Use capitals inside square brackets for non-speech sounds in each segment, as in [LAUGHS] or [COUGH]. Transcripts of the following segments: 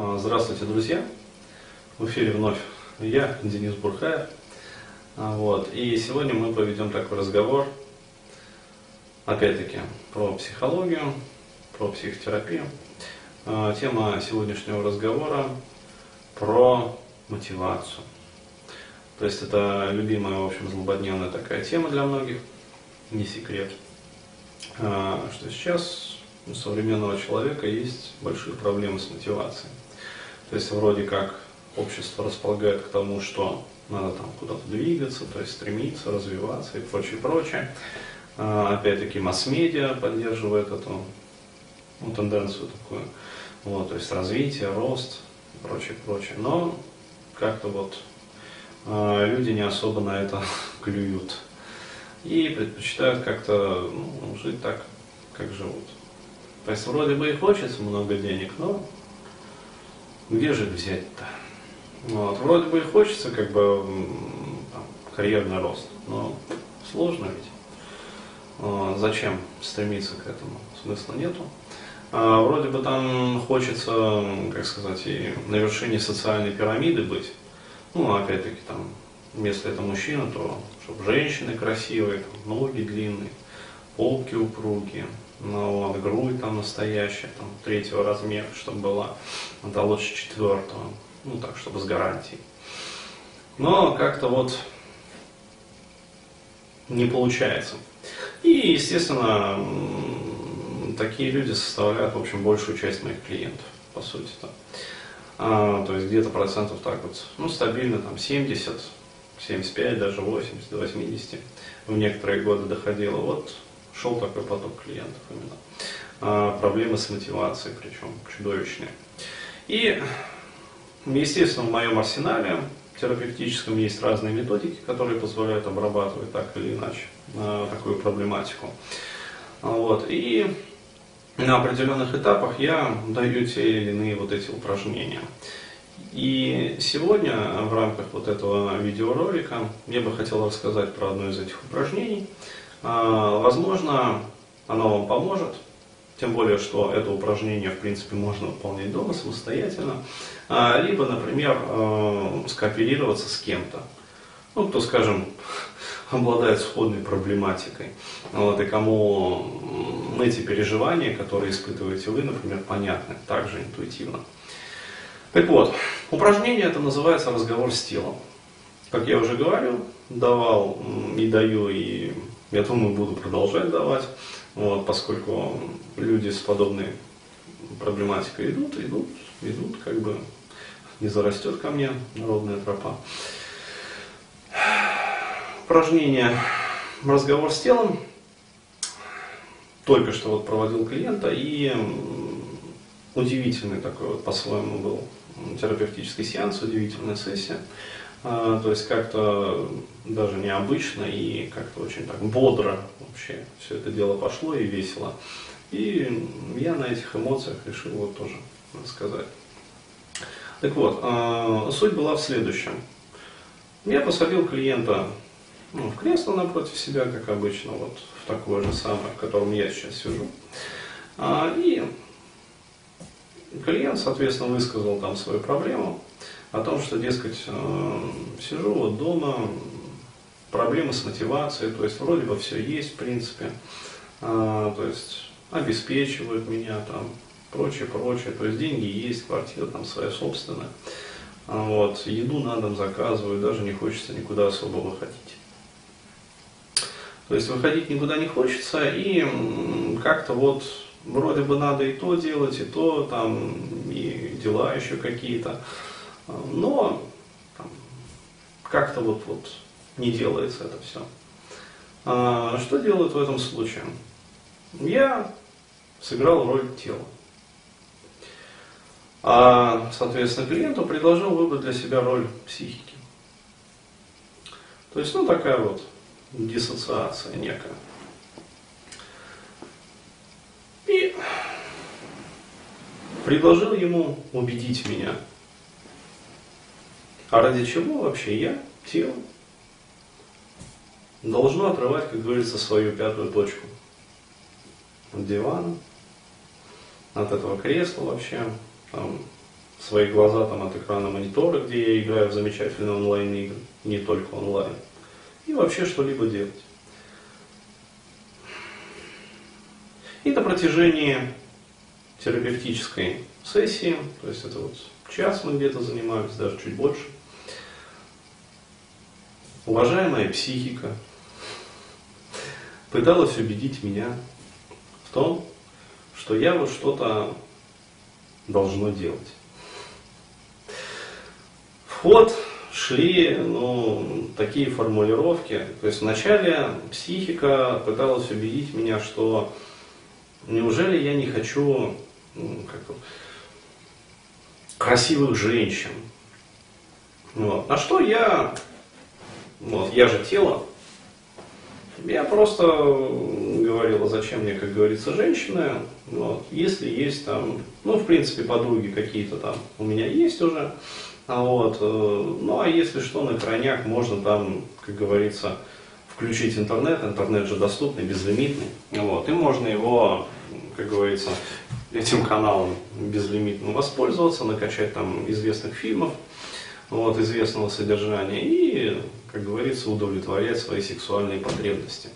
А, здравствуйте, друзья! В эфире вновь я, Денис Бурхаев. А, вот. И сегодня мы поведем такой разговор, опять-таки, про психологию, про психотерапию. А, тема сегодняшнего разговора про мотивацию. То есть это любимая, в общем, злободневная такая тема для многих, не секрет. Что сейчас у современного человека есть большие проблемы с мотивацией. То есть вроде как общество располагает к тому, что надо там куда-то двигаться, то есть стремиться, развиваться и прочее, прочее. А, опять-таки масс-медиа поддерживает эту ну, тенденцию такую, вот, то есть развитие, рост и прочее, прочее. Но как-то вот э, люди не особо на это [LAUGHS] клюют и предпочитают как-то ну, жить так, как живут. То есть вроде бы и хочется много денег, но где же взять-то? Вот. Вроде бы и хочется как бы там, карьерный рост, но сложно ведь. А, зачем стремиться к этому? Смысла нету. А, вроде бы там хочется, как сказать, и на вершине социальной пирамиды быть. Ну, опять-таки там, если это мужчина, то чтобы женщины красивые, ноги длинные, попки упругие, ну вот, грудь там настоящая, там, третьего размера, чтобы была, да лучше четвертого, ну так, чтобы с гарантией. Но как-то вот не получается. И, естественно, такие люди составляют, в общем, большую часть моих клиентов, по сути. -то. А, то есть где-то процентов так вот, ну, стабильно там 70, 75, даже 80, до 80 в некоторые годы доходило. Вот шел такой поток клиентов именно. А, проблемы с мотивацией, причем чудовищные. И, естественно, в моем арсенале терапевтическом есть разные методики, которые позволяют обрабатывать так или иначе а, такую проблематику. Вот. И на определенных этапах я даю те или иные вот эти упражнения. И сегодня в рамках вот этого видеоролика я бы хотел рассказать про одно из этих упражнений – а, возможно, оно вам поможет, тем более, что это упражнение, в принципе, можно выполнять дома самостоятельно, а, либо, например, а, скооперироваться с кем-то, ну, кто, скажем, [LAUGHS] обладает сходной проблематикой, вот, и кому эти переживания, которые испытываете вы, например, понятны также интуитивно. Так вот, упражнение это называется разговор с телом. Как я уже говорил, давал и даю и я думаю, буду продолжать давать, вот, поскольку люди с подобной проблематикой идут, идут, идут, как бы не зарастет ко мне народная тропа. Упражнение «Разговор с телом». Только что вот проводил клиента и удивительный такой вот по-своему был терапевтический сеанс, удивительная сессия. А, то есть как-то даже необычно и как-то очень так бодро вообще все это дело пошло и весело. И я на этих эмоциях решил вот тоже рассказать. Так вот, а, суть была в следующем. Я посадил клиента ну, в кресло напротив себя, как обычно, вот в такое же самое, в котором я сейчас сижу. А, и клиент, соответственно, высказал там свою проблему о том, что, дескать, э, сижу вот дома, проблемы с мотивацией, то есть вроде бы все есть, в принципе, а, то есть обеспечивают меня там, прочее, прочее, то есть деньги есть, квартира там своя собственная, а, вот, еду на дом заказываю, даже не хочется никуда особо выходить. То есть выходить никуда не хочется, и как-то вот вроде бы надо и то делать, и то, там, и дела еще какие-то. Но как-то вот, вот не делается это все. А, что делают в этом случае? Я сыграл роль тела. А, соответственно, клиенту предложил выбрать для себя роль психики. То есть, ну, такая вот диссоциация некая. И предложил ему убедить меня – а ради чего вообще я, тело, должно отрывать, как говорится, свою пятую точку от дивана, от этого кресла вообще, там, свои глаза там от экрана монитора, где я играю в замечательные онлайн-игры, не только онлайн, и вообще что-либо делать. И на протяжении терапевтической сессии, то есть это вот час мы где-то занимались, даже чуть больше, уважаемая психика пыталась убедить меня в том, что я вот что-то должно делать. Вход шли ну, такие формулировки. То есть вначале психика пыталась убедить меня, что неужели я не хочу ну, красивых женщин. Вот. На что я, вот, я же тело, я просто говорил, а зачем мне, как говорится, женщины, вот, если есть там, ну, в принципе, подруги какие-то там у меня есть уже, а вот, э, ну, а если что, на крайняк можно там, как говорится, включить интернет, интернет же доступный, безлимитный, вот, и можно его, как говорится, этим каналом безлимитным воспользоваться, накачать там известных фильмов, вот, известного содержания и, говорится, удовлетворять свои сексуальные потребности.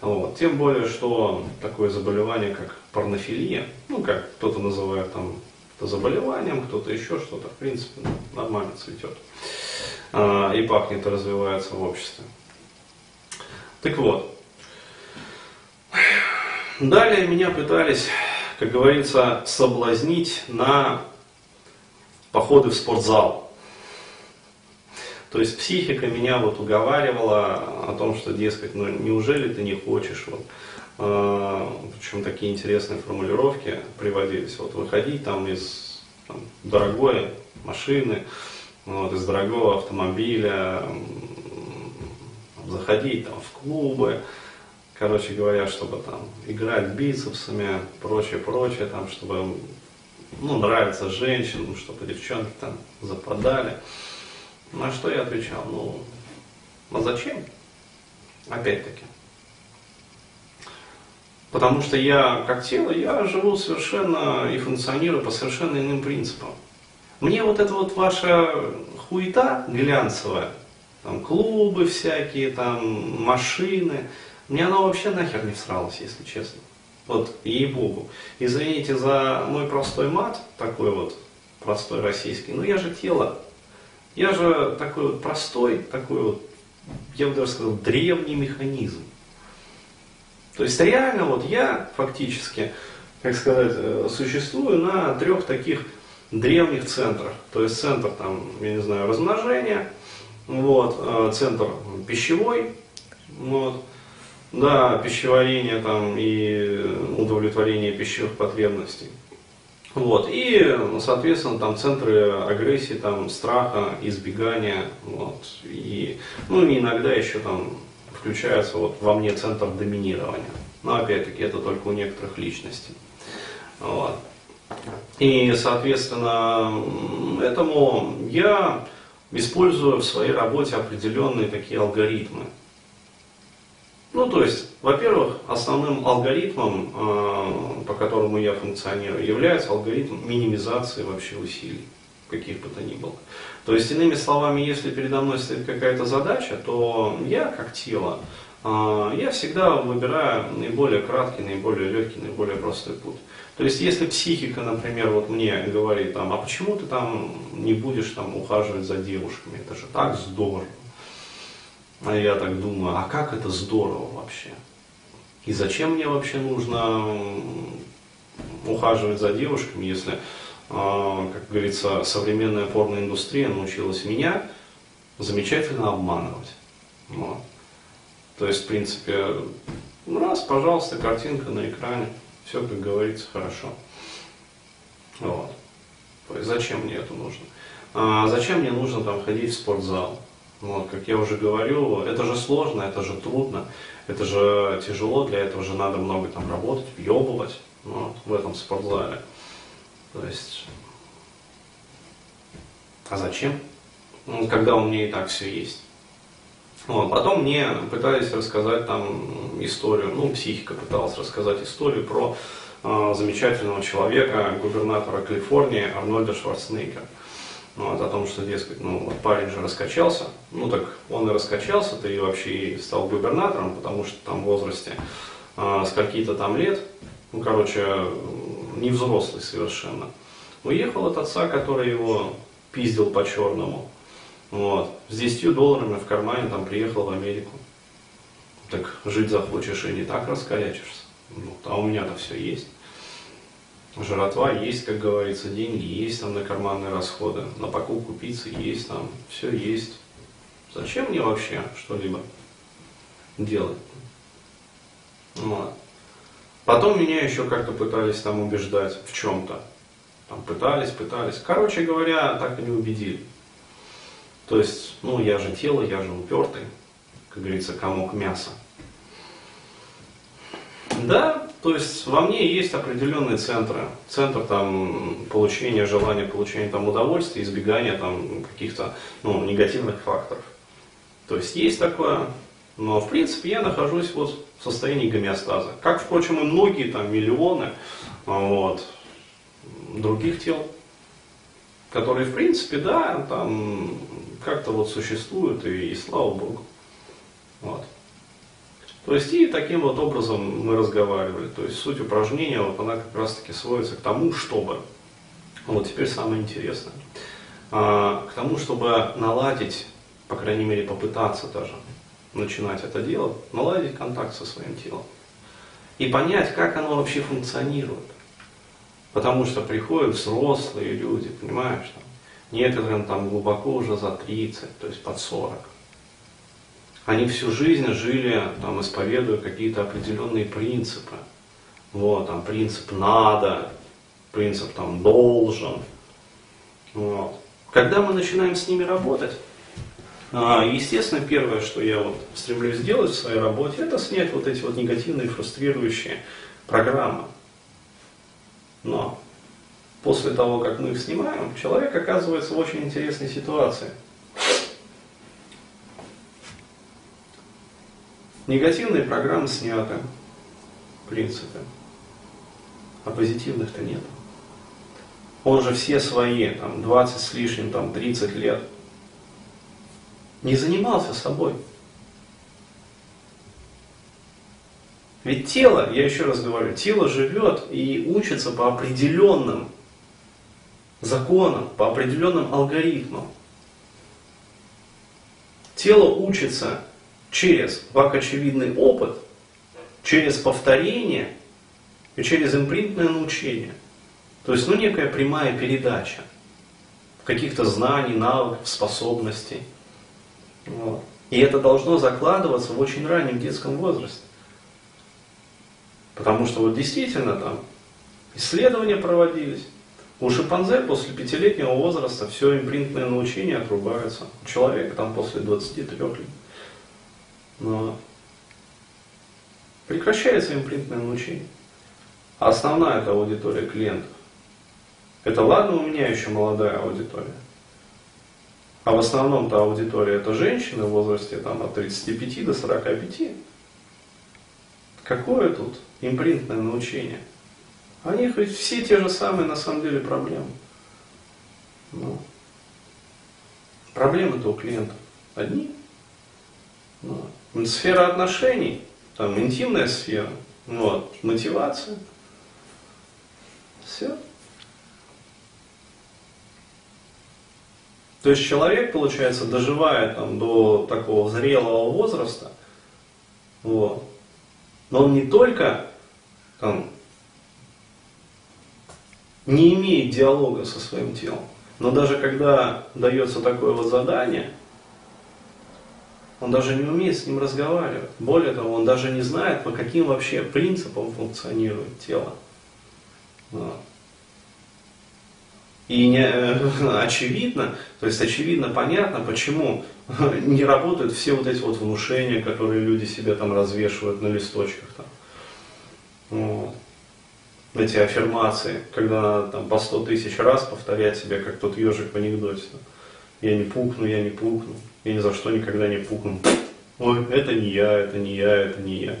Вот. Тем более, что такое заболевание, как порнофилия, ну, как кто-то называет там это заболеванием, кто-то еще что-то, в принципе, ну, нормально цветет. А, и пахнет, и развивается в обществе. Так вот. Далее меня пытались, как говорится, соблазнить на походы в спортзал. То есть психика меня вот уговаривала о том, что, дескать, ну неужели ты не хочешь, вот, причем такие интересные формулировки приводились, вот выходить там из там, дорогой машины, вот, из дорогого автомобиля, заходить там в клубы, короче говоря, чтобы там играть бицепсами, прочее, прочее, там, чтобы ну, нравиться женщинам, чтобы девчонки там западали. На что я отвечал, ну, а зачем? Опять-таки. Потому что я, как тело, я живу совершенно и функционирую по совершенно иным принципам. Мне вот эта вот ваша хуета глянцевая, там клубы всякие, там машины, мне она вообще нахер не всралась, если честно. Вот, ей-богу. Извините за мой простой мат, такой вот простой российский, но я же тело, я же такой вот простой, такой вот, я бы даже сказал, древний механизм. То есть реально вот я фактически, как сказать, э, существую на трех таких древних центрах. То есть центр там, я не знаю, размножения, вот, э, центр пищевой, вот, да, пищеварение там и удовлетворение пищевых потребностей. Вот. И, соответственно, там центры агрессии, там, страха, избегания. Вот. И, ну, и иногда еще там включается вот во мне центр доминирования. Но опять-таки это только у некоторых личностей. Вот. И, соответственно, этому я использую в своей работе определенные такие алгоритмы. Ну, то есть, во-первых, основным алгоритмом, э, по которому я функционирую, является алгоритм минимизации вообще усилий, каких бы то ни было. То есть, иными словами, если передо мной стоит какая-то задача, то я, как тело, э, я всегда выбираю наиболее краткий, наиболее легкий, наиболее простой путь. То есть, если психика, например, вот мне говорит, там, а почему ты там не будешь там ухаживать за девушками, это же так здорово. А я так думаю, а как это здорово вообще? И зачем мне вообще нужно ухаживать за девушками, если, а, как говорится, современная порноиндустрия научилась меня замечательно обманывать. Вот. То есть, в принципе, раз, пожалуйста, картинка на экране, все, как говорится, хорошо. Вот. То есть, зачем мне это нужно? А зачем мне нужно там ходить в спортзал? Вот, как я уже говорю, это же сложно, это же трудно, это же тяжело, для этого же надо много там работать, въебывать вот, в этом спортзале. То есть, а зачем? Ну, когда у меня и так все есть. Вот. Потом мне пытались рассказать там историю, ну, психика пыталась рассказать историю про э, замечательного человека, губернатора Калифорнии Арнольда Шварценеггера. Ну, вот, о том, что, дескать, ну, вот парень же раскачался, ну так он и раскачался, ты вообще и стал губернатором, потому что там в возрасте э, скольки-то там лет, ну, короче, не взрослый совершенно, уехал от отца, который его пиздил по-черному, вот, с 10 долларами в кармане там приехал в Америку. Так жить захочешь и не так раскорячишься. Ну, а у меня-то все есть. Жратва есть, как говорится, деньги есть там на карманные расходы, на покупку пиццы есть там, все есть. Зачем мне вообще что-либо делать? Вот. Потом меня еще как-то пытались там убеждать в чем-то. Там пытались, пытались. Короче говоря, так и не убедили. То есть, ну, я же тело, я же упертый, как говорится, комок мяса. Да, то есть во мне есть определенные центры. Центр там получения желания, получения там удовольствия, избегания там каких-то ну, негативных факторов. То есть есть такое, но в принципе я нахожусь вот в состоянии гомеостаза. Как, впрочем, и многие там миллионы вот, других тел, которые в принципе, да, там как-то вот существуют и, и слава Богу. Вот. То есть и таким вот образом мы разговаривали. То есть суть упражнения, вот она как раз таки сводится к тому, чтобы, вот теперь самое интересное, а, к тому, чтобы наладить, по крайней мере попытаться даже начинать это делать, наладить контакт со своим телом. И понять, как оно вообще функционирует. Потому что приходят взрослые люди, понимаешь, там, некоторым там глубоко уже за 30, то есть под 40. Они всю жизнь жили, там, исповедуя какие-то определенные принципы. Вот, там, принцип надо, принцип там должен. Вот. Когда мы начинаем с ними работать, естественно, первое, что я вот стремлюсь сделать в своей работе, это снять вот эти вот негативные, фрустрирующие программы. Но после того, как мы их снимаем, человек оказывается в очень интересной ситуации. Негативные программы сняты, в принципе, а позитивных-то нет. Он же все свои, там, 20 с лишним, там, 30 лет, не занимался собой. Ведь тело, я еще раз говорю, тело живет и учится по определенным законам, по определенным алгоритмам. Тело учится через вак-очевидный опыт, через повторение и через импринтное научение. То есть, ну, некая прямая передача каких-то знаний, навыков, способностей. Вот. И это должно закладываться в очень раннем детском возрасте. Потому что вот действительно там исследования проводились. У шимпанзе после пятилетнего возраста все импринтное научение отрубается. У человека там после 23 лет. Но прекращается импринтное научение. А основная это аудитория клиентов. Это ладно, у меня еще молодая аудитория. А в основном-то аудитория это женщины в возрасте там, от 35 до 45. Какое тут импринтное научение? У них ведь все те же самые на самом деле проблемы. Ну, проблемы-то у клиентов одни. Ну, сфера отношений, там интимная сфера, вот, мотивация. Все. То есть человек, получается, доживает там, до такого зрелого возраста, вот, но он не только там, не имеет диалога со своим телом, но даже когда дается такое вот задание, он даже не умеет с ним разговаривать. Более того, он даже не знает, по каким вообще принципам функционирует тело. Вот. И не, [LAUGHS] очевидно, то есть очевидно понятно, почему [LAUGHS] не работают все вот эти вот внушения, которые люди себе там развешивают на листочках. Там. Вот. Эти аффирмации, когда надо там по сто тысяч раз повторять себе, как тот ежик в анекдоте. Я не пукну, я не пукну, я ни за что никогда не пукну. Ой, это не я, это не я, это не я.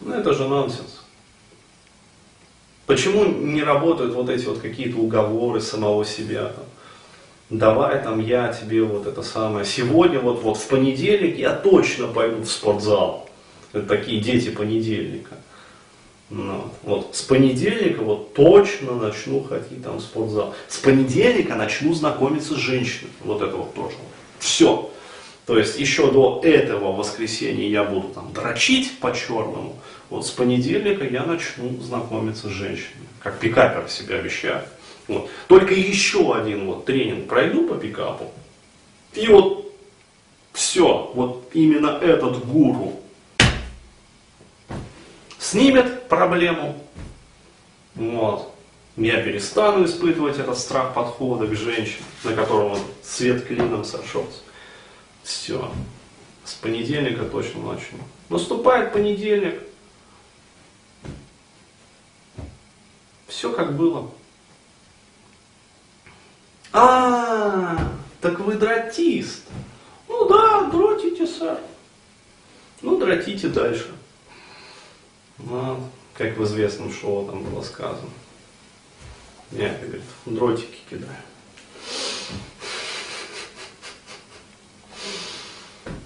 Ну это же нонсенс. Почему не работают вот эти вот какие-то уговоры самого себя? Давай там я тебе вот это самое. Сегодня вот, вот в понедельник я точно пойду в спортзал. Это такие дети понедельника. Ну, вот с понедельника вот точно начну ходить там в спортзал. С понедельника начну знакомиться с женщиной. Вот это вот тоже. Все. То есть еще до этого воскресенья я буду там дрочить по-черному. Вот с понедельника я начну знакомиться с женщиной. Как пикапер себе обещаю. Вот. Только еще один вот тренинг пройду по пикапу. И вот все, вот именно этот гуру снимет проблему. Вот. Я перестану испытывать этот страх подхода к женщине, на котором он свет клином сошелся. Все. С понедельника точно начну. Наступает понедельник. Все как было. А, так вы дротист. Ну да, дротите, сэр. Ну, дротите дальше. Ну, как в известном шоу там было сказано. Я, говорит, дротики кидаю.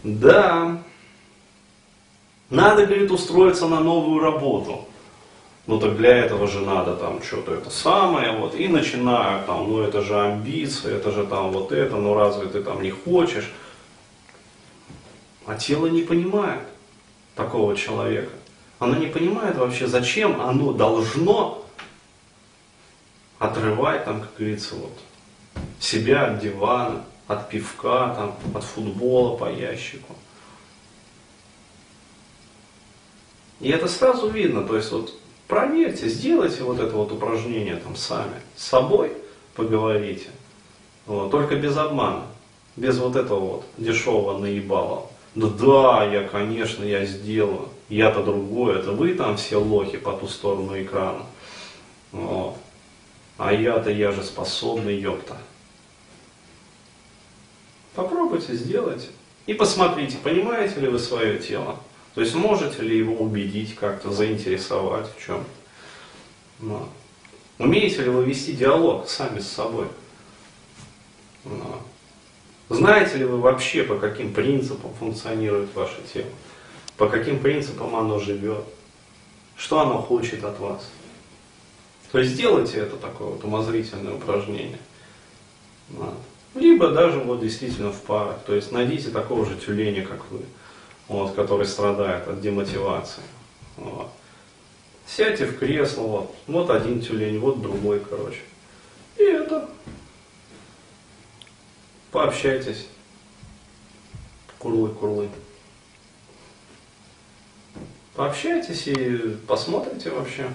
Да. Надо, говорит, устроиться на новую работу. Ну так для этого же надо там что-то это самое, вот, и начинаю там, ну это же амбиция, это же там вот это, ну разве ты там не хочешь? А тело не понимает такого человека. Оно не понимает вообще, зачем оно должно отрывать там, как говорится, вот, себя от дивана, от пивка, там, от футбола по ящику. И это сразу видно, то есть вот проверьте, сделайте вот это вот упражнение там сами, с собой поговорите, вот, только без обмана, без вот этого вот дешевого наебала. Да да, я, конечно, я сделаю, я-то другой, это вы там все лохи по ту сторону экрана. Вот. А я-то, я же способный, ёпта. Попробуйте, сделайте. И посмотрите, понимаете ли вы свое тело. То есть можете ли его убедить, как-то заинтересовать в чем. Но. Умеете ли вы вести диалог сами с собой. Но. Знаете ли вы вообще, по каким принципам функционирует ваше тело? По каким принципам оно живет? Что оно хочет от вас? То есть сделайте это такое вот умозрительное упражнение. Вот. Либо даже вот действительно в парах. То есть найдите такого же тюленя, как вы, вот, который страдает от демотивации. Вот. Сядьте в кресло, вот, вот один тюлень, вот другой, короче. И это. Пообщайтесь. Курлы-курлы. Пообщайтесь и посмотрите вообще.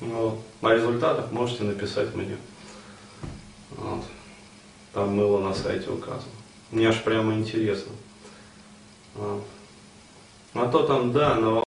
Вот. О результатах можете написать мне. Вот. Там мыло на сайте указано. Мне аж прямо интересно. А, а то там, да, на